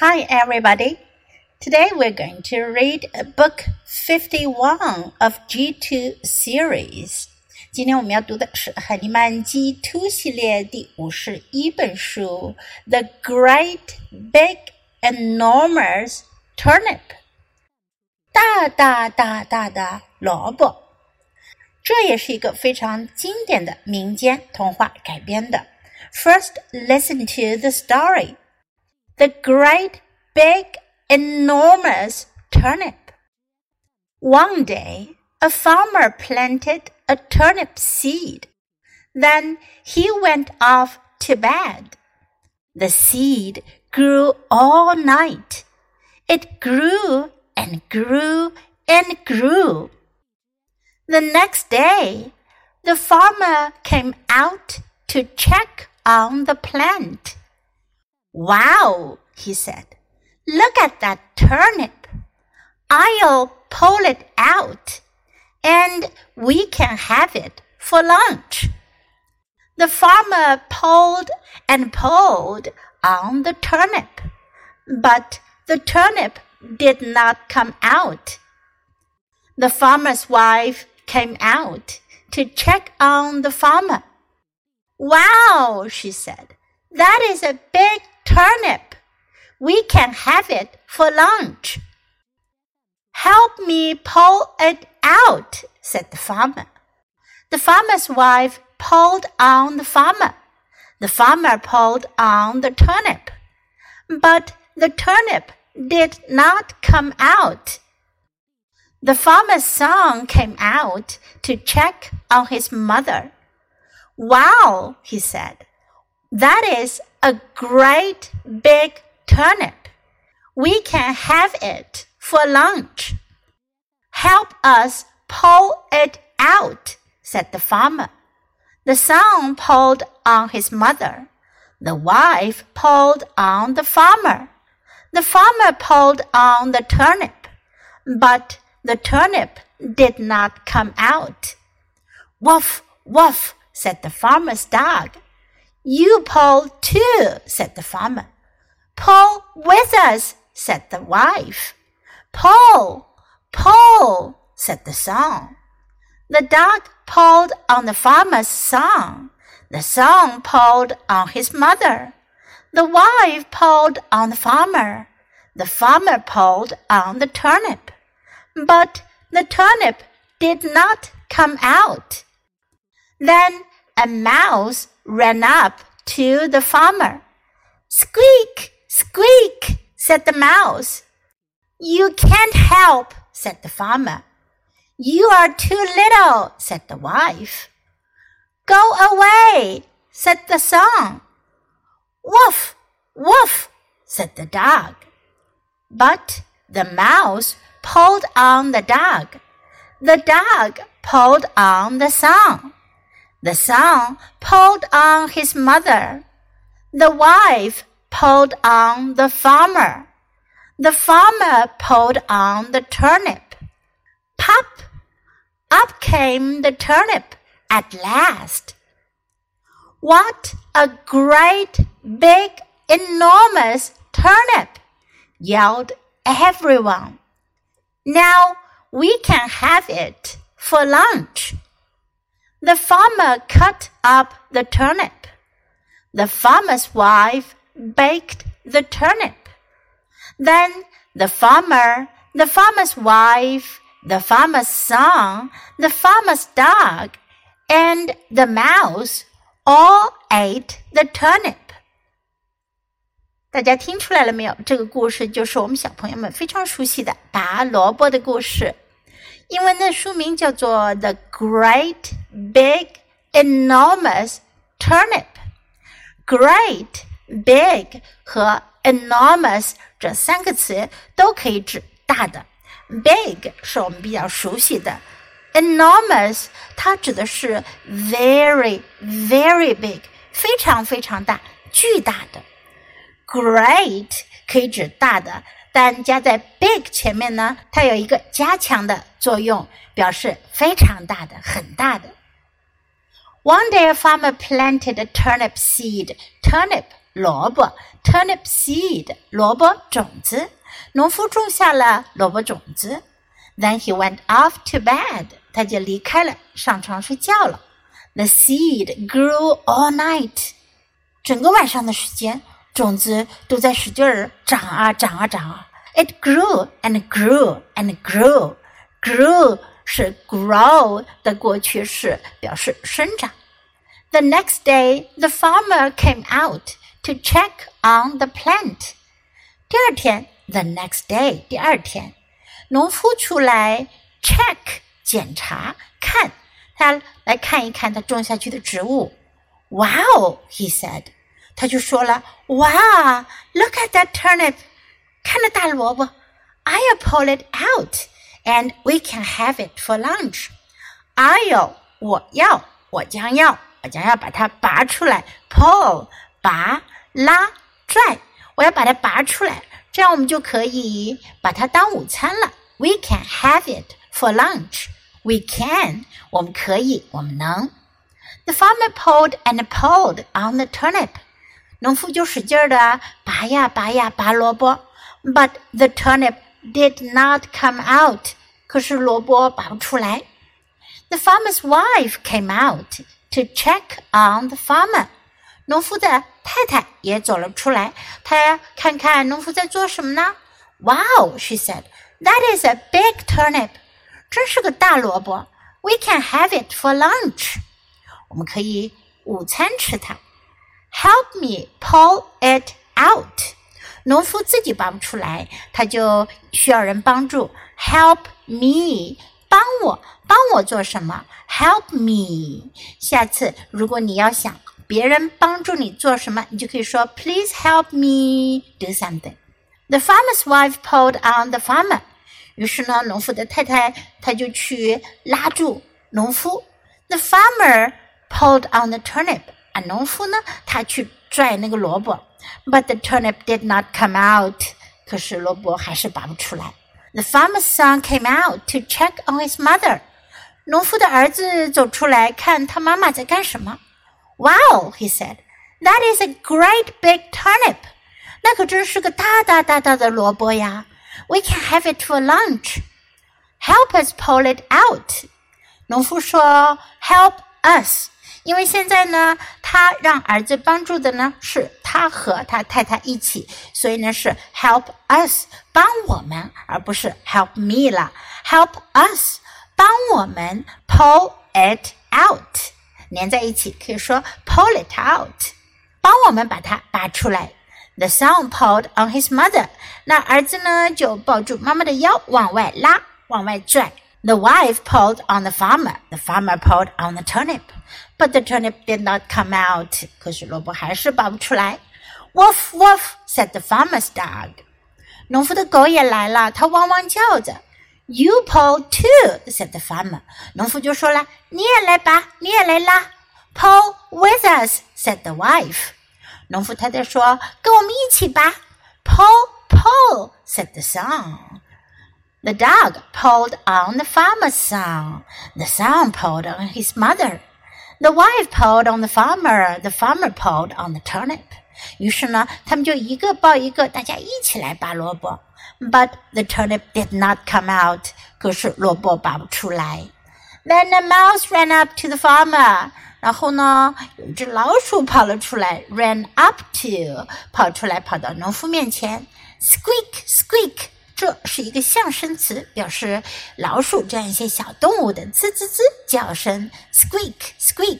Hi, everybody. Today we're going to read book 51 of G2 series. 今天我们要读的是海尼曼 G2 系列第五十一本书《The Great Big Enormous Turnip》。大大大大的萝卜，这也是一个非常经典的民间童话改编的。First, listen to the story the great big enormous turnip. One day, a farmer planted a turnip seed. Then he went off to bed. The seed grew all night. It grew and grew and grew. The next day, the farmer came out to check on the plant. Wow, he said. Look at that turnip. I'll pull it out and we can have it for lunch. The farmer pulled and pulled on the turnip, but the turnip did not come out. The farmer's wife came out to check on the farmer. Wow, she said, that is a big turnip. We can have it for lunch. Help me pull it out, said the farmer. The farmer's wife pulled on the farmer. The farmer pulled on the turnip. But the turnip did not come out. The farmer's son came out to check on his mother. Wow, he said. That is a great big turnip. We can have it for lunch. Help us pull it out, said the farmer. The son pulled on his mother. The wife pulled on the farmer. The farmer pulled on the turnip, but the turnip did not come out. Woof, woof, said the farmer's dog. You pull too, said the farmer. Pull with us, said the wife. Pull, pull, said the son. The dog pulled on the farmer's son. The son pulled on his mother. The wife pulled on the farmer. The farmer pulled on the turnip. But the turnip did not come out. Then a mouse ran up to the farmer. Squeak, squeak, said the mouse. You can't help, said the farmer. You are too little, said the wife. Go away, said the son. Woof, woof, said the dog. But the mouse pulled on the dog. The dog pulled on the son. The son pulled on his mother. The wife pulled on the farmer. The farmer pulled on the turnip. Pop! Up came the turnip at last. What a great, big, enormous turnip! yelled everyone. Now we can have it for lunch. The farmer cut up the turnip. The farmer's wife baked the turnip. Then the farmer, the farmer's wife, the farmer's son, the farmer's dog, and the mouse all ate the turnip. 大家听出来了没有？这个故事就是我们小朋友们非常熟悉的拔萝卜的故事。英文的书名叫做《The Great Big Enormous Turnip》。Great、Big 和 Enormous 这三个词都可以指大的。Big 是我们比较熟悉的，Enormous 它指的是 very very big，非常非常大、巨大的。Great 可以指大的。但加在 big 前面呢，它有一个加强的作用，表示非常大的、很大的。 One day a farmer planted a turnip seed. Turnip 萝卜，turnip seed，萝卜种子。农夫种下了萝卜种子。Then he went off to bed，他就离开了，上床睡觉了。The seed grew all night，整个晚上的时间，种子都在使劲儿长啊长啊长啊。It grew and grew and grew。grew 是 grow 的过去式，表示生长。The next day, the farmer came out to check on the plant. 第二天，the next day，第二天，农夫出来 check 检查看，他来看一看他种下去的植物。Wow, he said，他就说了，哇，Look at that turnip，看那大萝卜，I'll pull it out and we can have it for lunch. I'll 我要，我将要。我将要把它拔出来，pull 拔拉拽，我要把它拔出来，这样我们就可以把它当午餐了。We can have it for lunch. We can，我们可以，我们能。The farmer pulled and pulled on the turnip. 农夫就使劲儿的拔呀拔呀拔萝卜，but the turnip did not come out. 可是萝卜拔不出来。The farmer's wife came out to check on the farmer。农夫的太太也走了出来，她看看农夫在做什么呢？Wow, she said, that is a big turnip. 真是个大萝卜。We can have it for lunch. 我们可以午餐吃它。Help me pull it out. 农夫自己拔不出来，他就需要人帮助。Help me 帮我，帮我做什么？Help me。下次如果你要想别人帮助你做什么，你就可以说 Please help me do something. The farmer's wife pulled on the farmer. 于是呢，农夫的太太她就去拉住农夫。The farmer pulled on the turnip. 啊，农夫呢，他去拽那个萝卜，but the turnip did not come out. 可是萝卜还是拔不出来。The farmer's son came out to check on his mother. 农夫的儿子走出来看他妈妈在干什么。Wow, he said, that is a great big turnip. 那可真是个大大大大的萝卜呀。We can have it for lunch. Help us pull it out. 农夫说，Help us. 因为现在呢，他让儿子帮助的呢是他和他太太一起，所以呢是 help us 帮我们，而不是 help me 了。help us 帮我们 pull it out 连在一起，可以说 pull it out 帮我们把它拔出来。The son pulled on his mother，那儿子呢就抱住妈妈的腰往外拉，往外拽。The wife pulled on the farmer. The farmer pulled on the turnip, but the turnip did not come out. 可是萝卜还是拔不出来。Woof woof said the farmer's dog. 农夫的狗也来了，它汪汪叫着。You pull too, said the farmer. 农夫就说了，你也来拔，你也来拉。Pull with us, said the wife. 农夫太太说，跟我们一起拔。Pull, pull, said the son. The dog pulled on the farmer's son. The son pulled on his mother. The wife pulled on the farmer. The farmer pulled on the turnip. 于是呢，他们就一个抱一个，大家一起来拔萝卜。But the turnip did not come out. 可是萝卜拔不出来。Then a mouse ran up to the farmer. 然后呢，有一只老鼠跑了出来，ran up to 跑出来，跑到农夫面前，squeak squeak。 这是一个象声词，表示老鼠这样一些小动物的吱吱吱叫声，squeak squeak。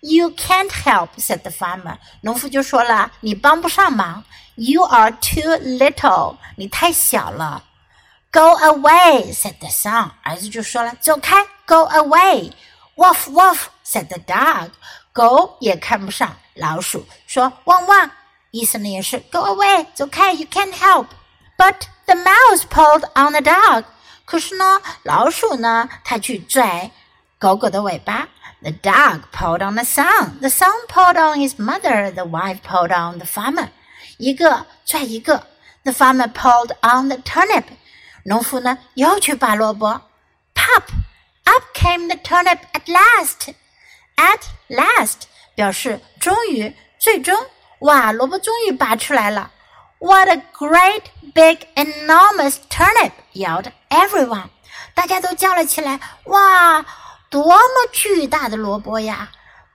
You can't help," said the farmer. 农夫就说了，你帮不上忙。You are too little. 你太小了。Go away," said the son. 儿子就说了，走开，Go away. Woof woof," said the dog. 狗也看不上老鼠，说汪汪，意思呢也是 Go away，走开，You can't help. But the mouse pulled on the dog. 可是呢，老鼠呢，它去拽狗狗的尾巴。The dog pulled on the son. The son pulled on his mother. The wife pulled on the farmer. 一个拽一个。The farmer pulled on the turnip. 农夫呢，又去拔萝卜。Pop! Up came the turnip at last. At last 表示终于、最终。 哇，萝卜终于拔出来了 ！What a great big enormous turnip! yelled everyone. 大家都叫了起来。哇，多么巨大的萝卜呀！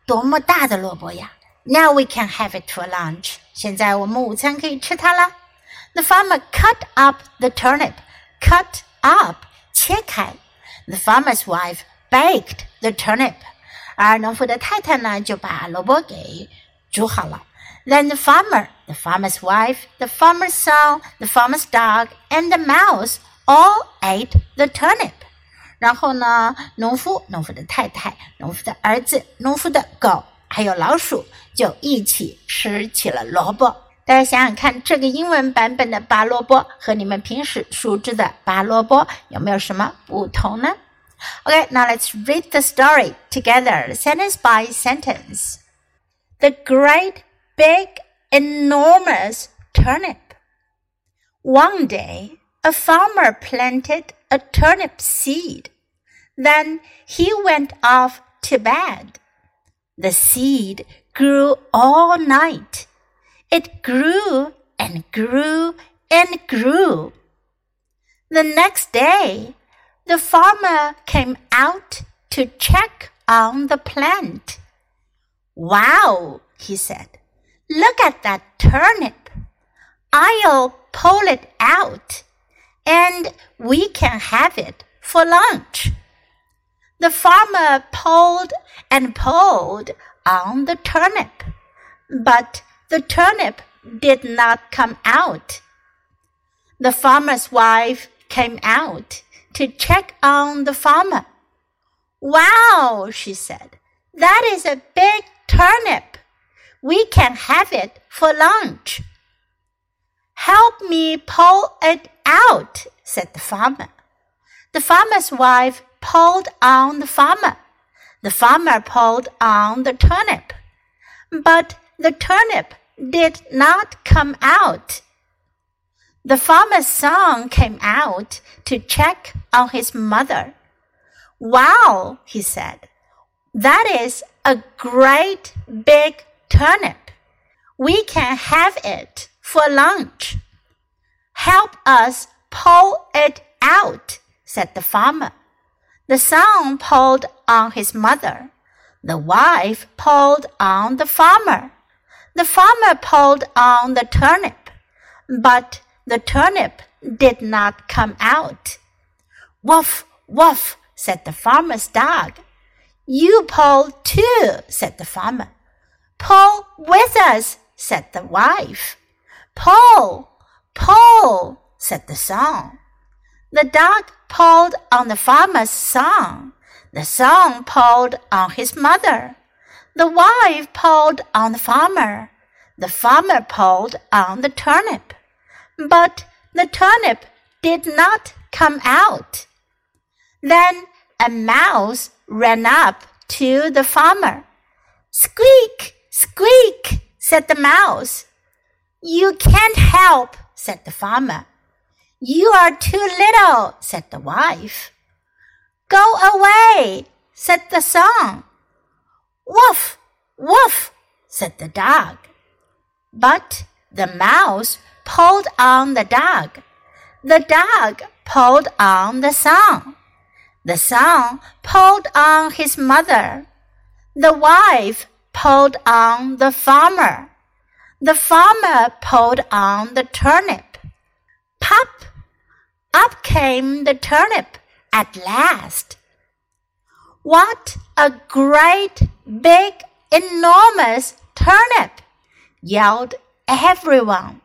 多么大的萝卜呀！Now we can have it for lunch. 现在我们午餐可以吃它了。The farmer cut up the turnip. Cut up，切开。The farmer's wife baked the turnip. 而农夫的太太呢，就把萝卜给煮好了。 Then the farmer, the farmer's wife, the farmer's son, the farmer's dog, and the mouse all ate the turnip. 然后呢，农夫、农夫的太太、农夫的儿子、农夫的狗，还有老鼠，就一起吃起了萝卜。大家想想看，这个英文版本的拔萝卜和你们平时熟知的拔萝卜有没有什么不同呢？Okay, now let's read the story together, sentence by sentence. The great, big, enormous turnip. One day, a farmer planted a turnip seed. Then he went off to bed. The seed grew all night. It grew and grew and grew. The next day, the farmer came out to check on the plant. Wow, he said. Look at that turnip. I'll pull it out and we can have it for lunch. The farmer pulled and pulled on the turnip, but the turnip did not come out. The farmer's wife came out to check on the farmer. Wow, she said, that is a big turnip. We can have it for lunch. Help me pull it out, said the farmer. The farmer's wife pulled on the farmer. The farmer pulled on the turnip. But the turnip did not come out. The farmer's son came out to check on his mother. Wow, he said. That is a great big turnip. We can have it for lunch. Help us pull it out, said the farmer. The son pulled on his mother. The wife pulled on the farmer. The farmer pulled on the turnip, but the turnip did not come out. Woof, woof, said the farmer's dog. You pull too, said the farmer. Pull with us, said the wife. Pull, pull, said the son. The dog pulled on the farmer's son. The son pulled on his mother. The wife pulled on the farmer. The farmer pulled on the turnip but the turnip did not come out. Then a mouse ran up to the farmer. Squeak, squeak, said the mouse. You can't help, said the farmer. You are too little, said the wife. Go away, said the son. Woof, woof, said the dog. But the mouse pulled on the dog. The dog pulled on the son. The son pulled on his mother. The wife pulled on the farmer. The farmer pulled on the turnip. Pop! Up came the turnip at last. What a great, big, enormous turnip! yelled everyone.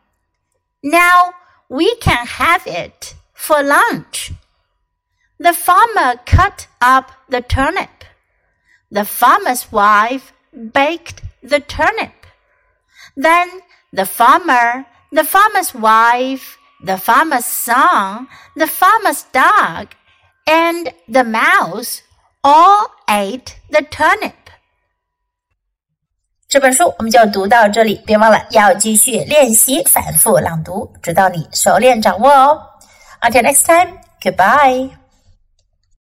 Now we can have it for lunch. The farmer cut up the turnip. The farmer's wife baked the turnip. Then the farmer, the farmer's wife, the farmer's son, the farmer's dog, and the mouse all ate the turnip. 这本书我们就读到这里，别忘了要继续练习反复朗读，直到你熟练掌握哦。Until next time, goodbye.